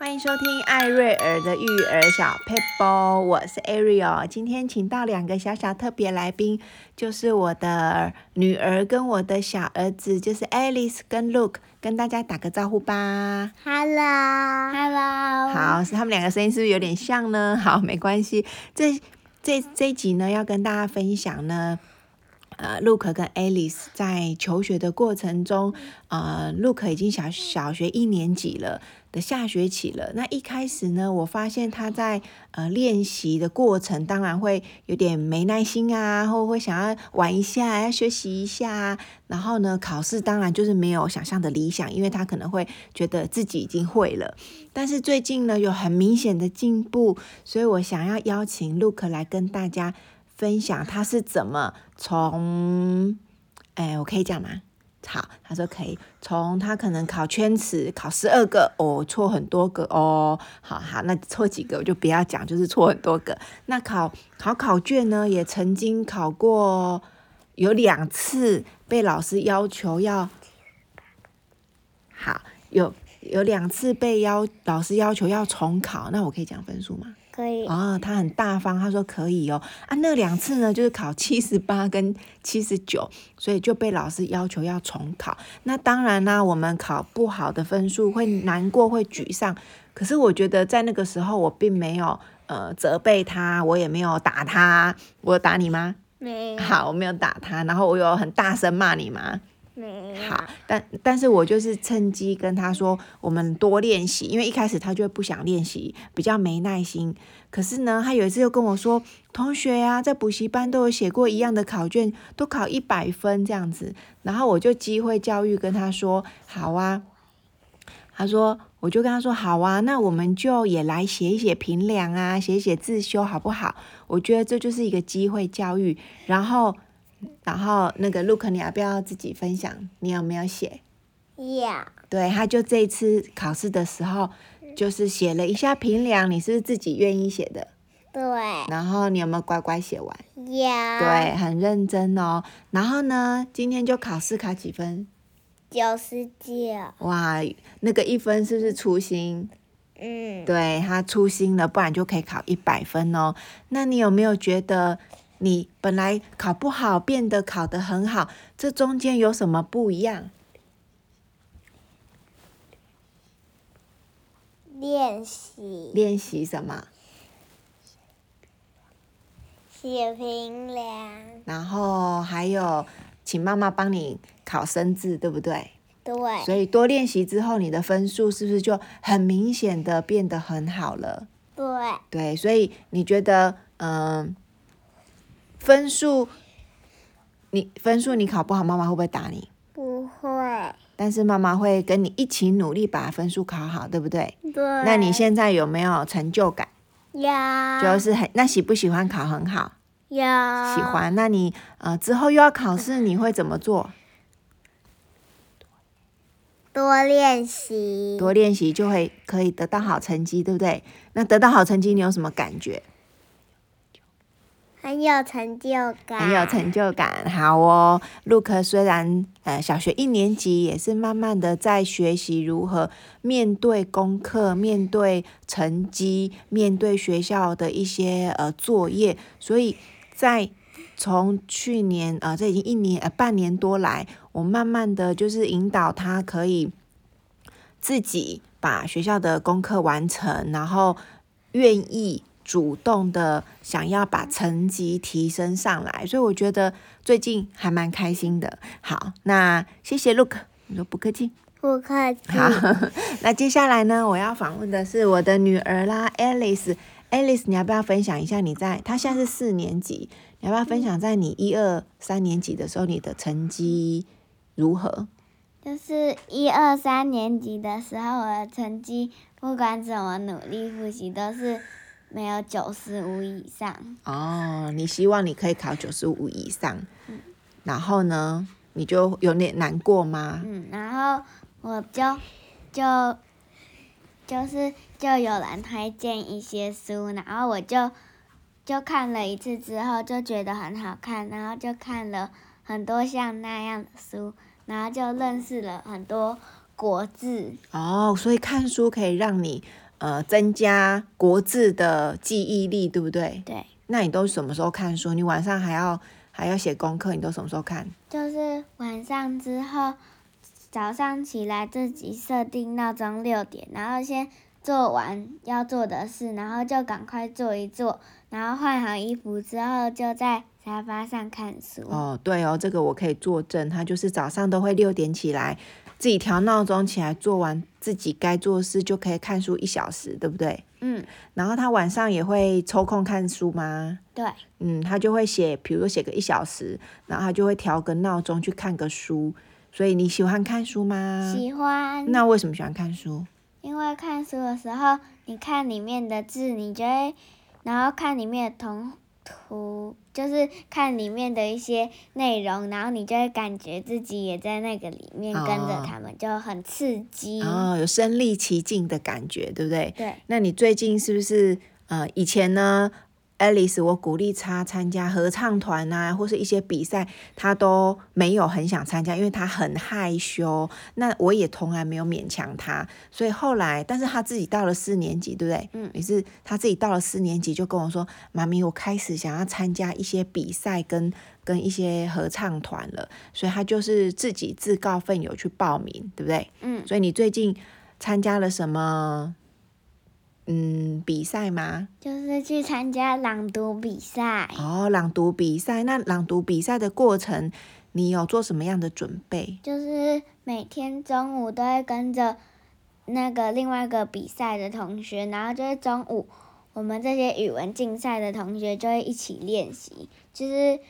欢迎收听艾瑞尔的育儿小 paper，，我是 Ariel。今天请到两个小小特别来宾，就是我的女儿跟我的小儿子，就是 Alice 跟 Luke，跟大家打个招呼吧。Hello，Hello。好，是他们两个声音是不是有点像呢？好，没关系。这这这一集呢，要跟大家分享呢。呃，Luke 跟 Alice 在求学的过程中，呃，Luke 已经小小学一年级了的下学期了。那一开始呢，我发现他在呃练习的过程，当然会有点没耐心啊，或会想要玩一下，要学习一下。然后呢，考试当然就是没有想象的理想，因为他可能会觉得自己已经会了。但是最近呢，有很明显的进步，所以我想要邀请 Luke 来跟大家。分享他是怎么从，哎，我可以讲吗？好，他说可以。从他可能考圈词考十二个，哦，错很多个哦。好好，那错几个我就不要讲，就是错很多个。那考考考卷呢，也曾经考过有两次被老师要求要，好，有有两次被要老师要求要重考，那我可以讲分数吗？可以哦，他很大方，他说可以哦。啊，那两次呢，就是考七十八跟七十九，所以就被老师要求要重考。那当然啦，我们考不好的分数会难过，会沮丧。可是我觉得在那个时候，我并没有呃责备他，我也没有打他。我有打你吗？没。好，我没有打他。然后我有很大声骂你吗？好，但但是我就是趁机跟他说，我们多练习，因为一开始他就不想练习，比较没耐心。可是呢，他有一次又跟我说，同学呀、啊，在补习班都有写过一样的考卷，都考一百分这样子。然后我就机会教育跟他说，好啊。他说，我就跟他说，好啊，那我们就也来写一写评量啊，写一写自修好不好？我觉得这就是一个机会教育。然后。然后那个 Luke，你要不要自己分享？你有没有写？有。对，他就这一次考试的时候，就是写了一下评量。你是不是自己愿意写的？对。然后你有没有乖乖写完？有。对，很认真哦。然后呢，今天就考试考几分？九十九。哇，那个一分是不是粗心？嗯。对，他粗心了，不然就可以考一百分哦。那你有没有觉得？你本来考不好，变得考得很好，这中间有什么不一样？练习。练习什么？写评量。然后还有，请妈妈帮你考生字，对不对？对。所以多练习之后，你的分数是不是就很明显的变得很好了？对。对，所以你觉得，嗯？分数，你分数你考不好，妈妈会不会打你？不会。但是妈妈会跟你一起努力把分数考好，对不对？对。那你现在有没有成就感？有。就是很，那喜不喜欢考很好？有。喜欢。那你呃之后又要考试，你会怎么做？多练习。多练习就会可以得到好成绩，对不对？那得到好成绩，你有什么感觉？很有成就感，很有成就感。好哦，Luke 虽然呃小学一年级，也是慢慢的在学习如何面对功课、面对成绩、面对学校的一些呃作业。所以在从去年呃这已经一年呃半年多来，我慢慢的就是引导他可以自己把学校的功课完成，然后愿意。主动的想要把成绩提升上来，所以我觉得最近还蛮开心的。好，那谢谢 Luke，你说不客气，不客气。好，那接下来呢，我要访问的是我的女儿啦，Alice。Alice，你要不要分享一下你在？她现在是四年级，你要不要分享在你一二三年级的时候你的成绩如何？就是一二三年级的时候，我的成绩不管怎么努力复习都是。没有九十五以上哦，你希望你可以考九十五以上，嗯，然后呢，你就有点难过吗？嗯，然后我就就就是就有人推荐一些书，然后我就就看了一次之后就觉得很好看，然后就看了很多像那样的书，然后就认识了很多国字。哦，所以看书可以让你。呃增加国字的记忆力，对不对？对。那你都什么时候看书？你晚上还要还要写功课，你都什么时候看？就是晚上之后，早上起来自己设定闹钟六点，然后先做完要做的事，然后就赶快做一做，然后换好衣服之后就在沙发上看书。哦，对哦，这个我可以作证，他就是早上都会六点起来，自己调闹钟起来，做完自己该做的事就可以看书一小时，对不对？嗯，然后他晚上也会抽空看书吗？对，嗯，他就会写，比如说写个一小时，然后他就会调个闹钟去看个书。所以你喜欢看书吗？喜欢。那为什么喜欢看书？因为看书的时候，你看里面的字，你就会，然后看里面的图图，就是看里面的一些内容，然后你就会感觉自己也在那个里面跟着他们，哦、就很刺激。哦，有身临其境的感觉，对不对？对。那你最近是不是呃，以前呢？Alice，我鼓励他参加合唱团啊，或是一些比赛，他都没有很想参加，因为他很害羞。那我也从来没有勉强他，所以后来，但是他自己到了四年级，对不对？嗯，于是他自己到了四年级就跟我说：“妈咪，我开始想要参加一些比赛跟跟一些合唱团了。”所以他就是自己自告奋勇去报名，对不对？嗯。所以你最近参加了什么？嗯，比赛吗？就是去参加朗读比赛。哦，朗读比赛，那朗读比赛的过程，你有做什么样的准备？就是每天中午都会跟着那个另外一个比赛的同学，然后就是中午我们这些语文竞赛的同学就会一起练习，就是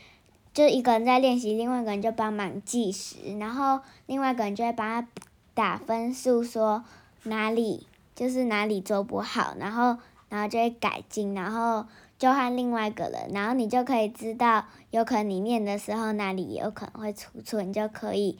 就一个人在练习，另外一个人就帮忙计时，然后另外一个人就会帮他打分数，说哪里。就是哪里做不好，然后然后就会改进，然后就换另外一个人，然后你就可以知道，有可能你念的时候哪里有可能会出错，你就可以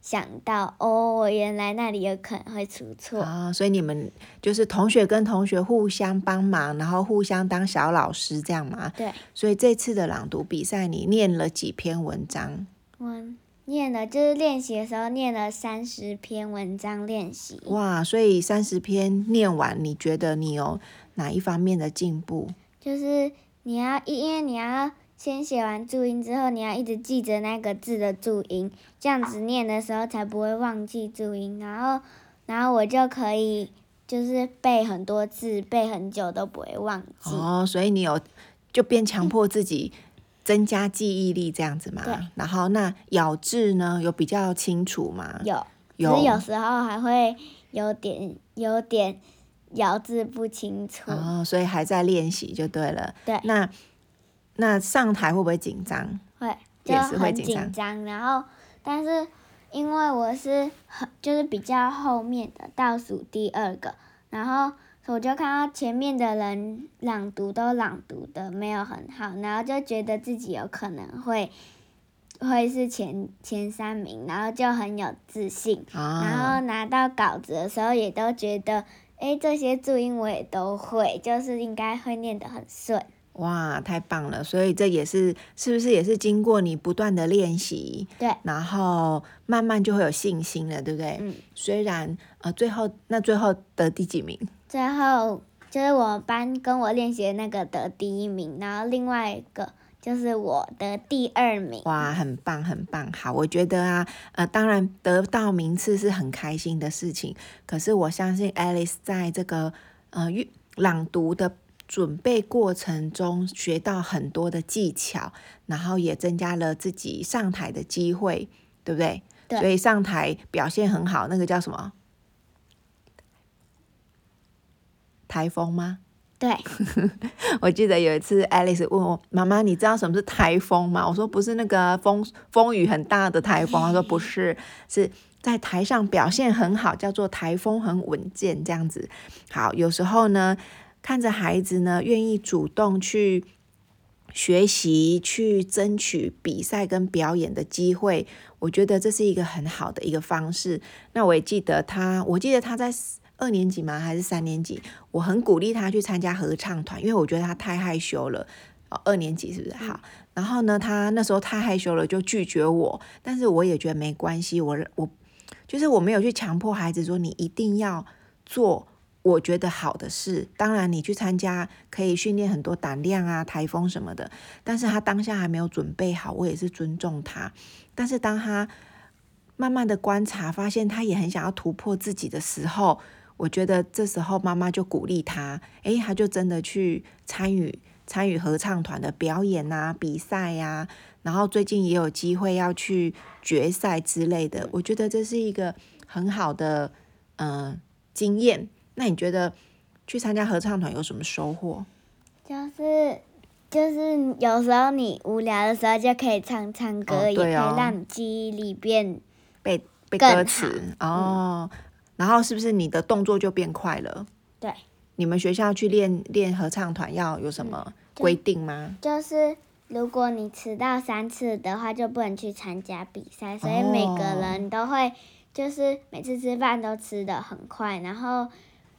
想到哦，我原来那里有可能会出错啊。所以你们就是同学跟同学互相帮忙，然后互相当小老师这样吗？对。所以这次的朗读比赛，你念了几篇文章？嗯。念了，就是练习的时候念了三十篇文章练习。哇，所以三十篇念完，你觉得你有哪一方面的进步？就是你要，因为你要先写完注音之后，你要一直记着那个字的注音，这样子念的时候才不会忘记注音。然后，然后我就可以就是背很多字，背很久都不会忘记。哦，所以你有就变强迫自己。嗯增加记忆力这样子嘛？对。然后那咬字呢，有比较清楚吗？有。有。有时候还会有点有点咬字不清楚。哦，所以还在练习就对了。对。那那上台会不会紧张？会，就很紧张。然后，但是因为我是很就是比较后面的倒数第二个，然后。我就看到前面的人朗读都朗读的没有很好，然后就觉得自己有可能会会是前前三名，然后就很有自信。啊、然后拿到稿子的时候，也都觉得，哎，这些注音我也都会，就是应该会念得很顺。哇，太棒了！所以这也是是不是也是经过你不断的练习，对，然后慢慢就会有信心了，对不对？嗯。虽然呃，最后那最后得第几名？最后就是我班跟我练习的那个得第一名，然后另外一个就是我的第二名。哇，很棒很棒！好，我觉得啊，呃，当然得到名次是很开心的事情，可是我相信 Alice 在这个呃朗读的准备过程中学到很多的技巧，然后也增加了自己上台的机会，对不对？对。所以上台表现很好，那个叫什么？台风吗？对，我记得有一次，Alice 问我妈妈：“你知道什么是台风吗？”我说：“不是那个风风雨很大的台风。”她说：“不是，是在台上表现很好，叫做台风很稳健这样子。”好，有时候呢，看着孩子呢愿意主动去学习、去争取比赛跟表演的机会，我觉得这是一个很好的一个方式。那我也记得他，我记得他在。二年级吗？还是三年级？我很鼓励他去参加合唱团，因为我觉得他太害羞了。哦，二年级是不是？好。然后呢，他那时候太害羞了，就拒绝我。但是我也觉得没关系，我我就是我没有去强迫孩子说你一定要做我觉得好的事。当然，你去参加可以训练很多胆量啊、台风什么的。但是他当下还没有准备好，我也是尊重他。但是当他慢慢的观察，发现他也很想要突破自己的时候，我觉得这时候妈妈就鼓励他，诶，他就真的去参与参与合唱团的表演啊、比赛呀、啊，然后最近也有机会要去决赛之类的。我觉得这是一个很好的嗯、呃、经验。那你觉得去参加合唱团有什么收获？就是就是有时候你无聊的时候就可以唱唱歌，哦哦、也可以让你记忆力变背背歌词哦。嗯、然后是不是你的动作就变快了？对。你们学校去练练合唱团要有什么规定吗？就，就是如果你迟到三次的话，就不能去参加比赛。所以每个人都会就是每次吃饭都吃的很快，然后。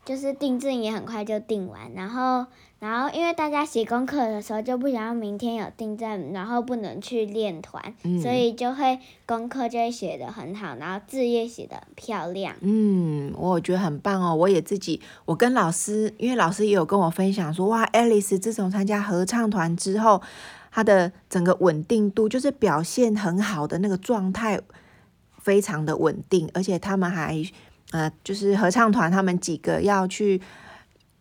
就是订正也很快就订完，然后，然后因为大家写功课的时候就不想要明天有订正，然后不能去练团，嗯、所以就会功课就会写得很好，然后字也写得很漂亮。嗯，我觉得很棒哦。我也自己，我跟老师，因为老师也有跟我分享说，哇，Alice 自从参加合唱团之后，她的整个稳定度就是表现很好的那个状态，非常的稳定，而且他们还。呃，就是合唱团，他们几个要去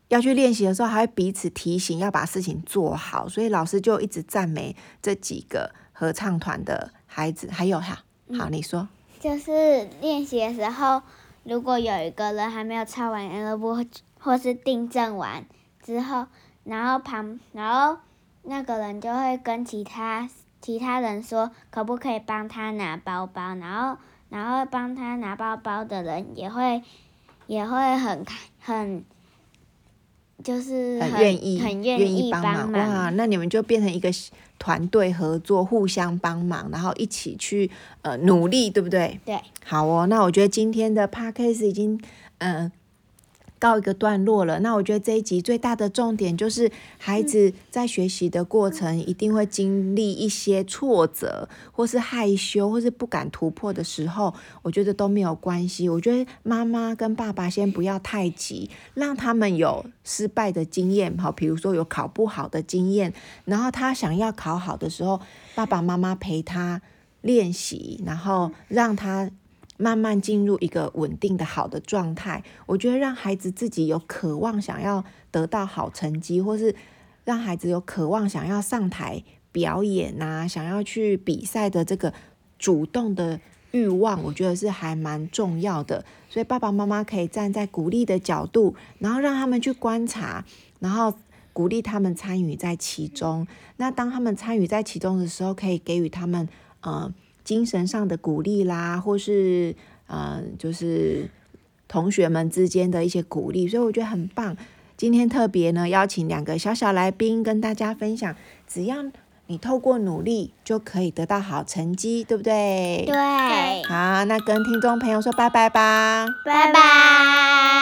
要去练习的时候，还会彼此提醒要把事情做好，所以老师就一直赞美这几个合唱团的孩子。还有哈，好，你说，就是练习的时候，如果有一个人还没有抄完 L 波或是订正完之后，然后旁然后那个人就会跟其他其他人说，可不可以帮他拿包包，然后。然后帮他拿包包的人也会，也会很很，就是很愿意很愿意帮忙哇！那你们就变成一个团队合作，互相帮忙，然后一起去呃努力，对不对？对。好哦，那我觉得今天的 podcast 已经嗯。呃告一个段落了，那我觉得这一集最大的重点就是，孩子在学习的过程一定会经历一些挫折，或是害羞，或是不敢突破的时候，我觉得都没有关系。我觉得妈妈跟爸爸先不要太急，让他们有失败的经验，好，比如说有考不好的经验，然后他想要考好的时候，爸爸妈妈陪他练习，然后让他。慢慢进入一个稳定的好的状态，我觉得让孩子自己有渴望想要得到好成绩，或是让孩子有渴望想要上台表演啊，想要去比赛的这个主动的欲望，我觉得是还蛮重要的。所以爸爸妈妈可以站在鼓励的角度，然后让他们去观察，然后鼓励他们参与在其中。那当他们参与在其中的时候，可以给予他们呃。精神上的鼓励啦，或是嗯、呃，就是同学们之间的一些鼓励，所以我觉得很棒。今天特别呢，邀请两个小小来宾跟大家分享，只要你透过努力，就可以得到好成绩，对不对？对。好，那跟听众朋友说拜拜吧，拜拜。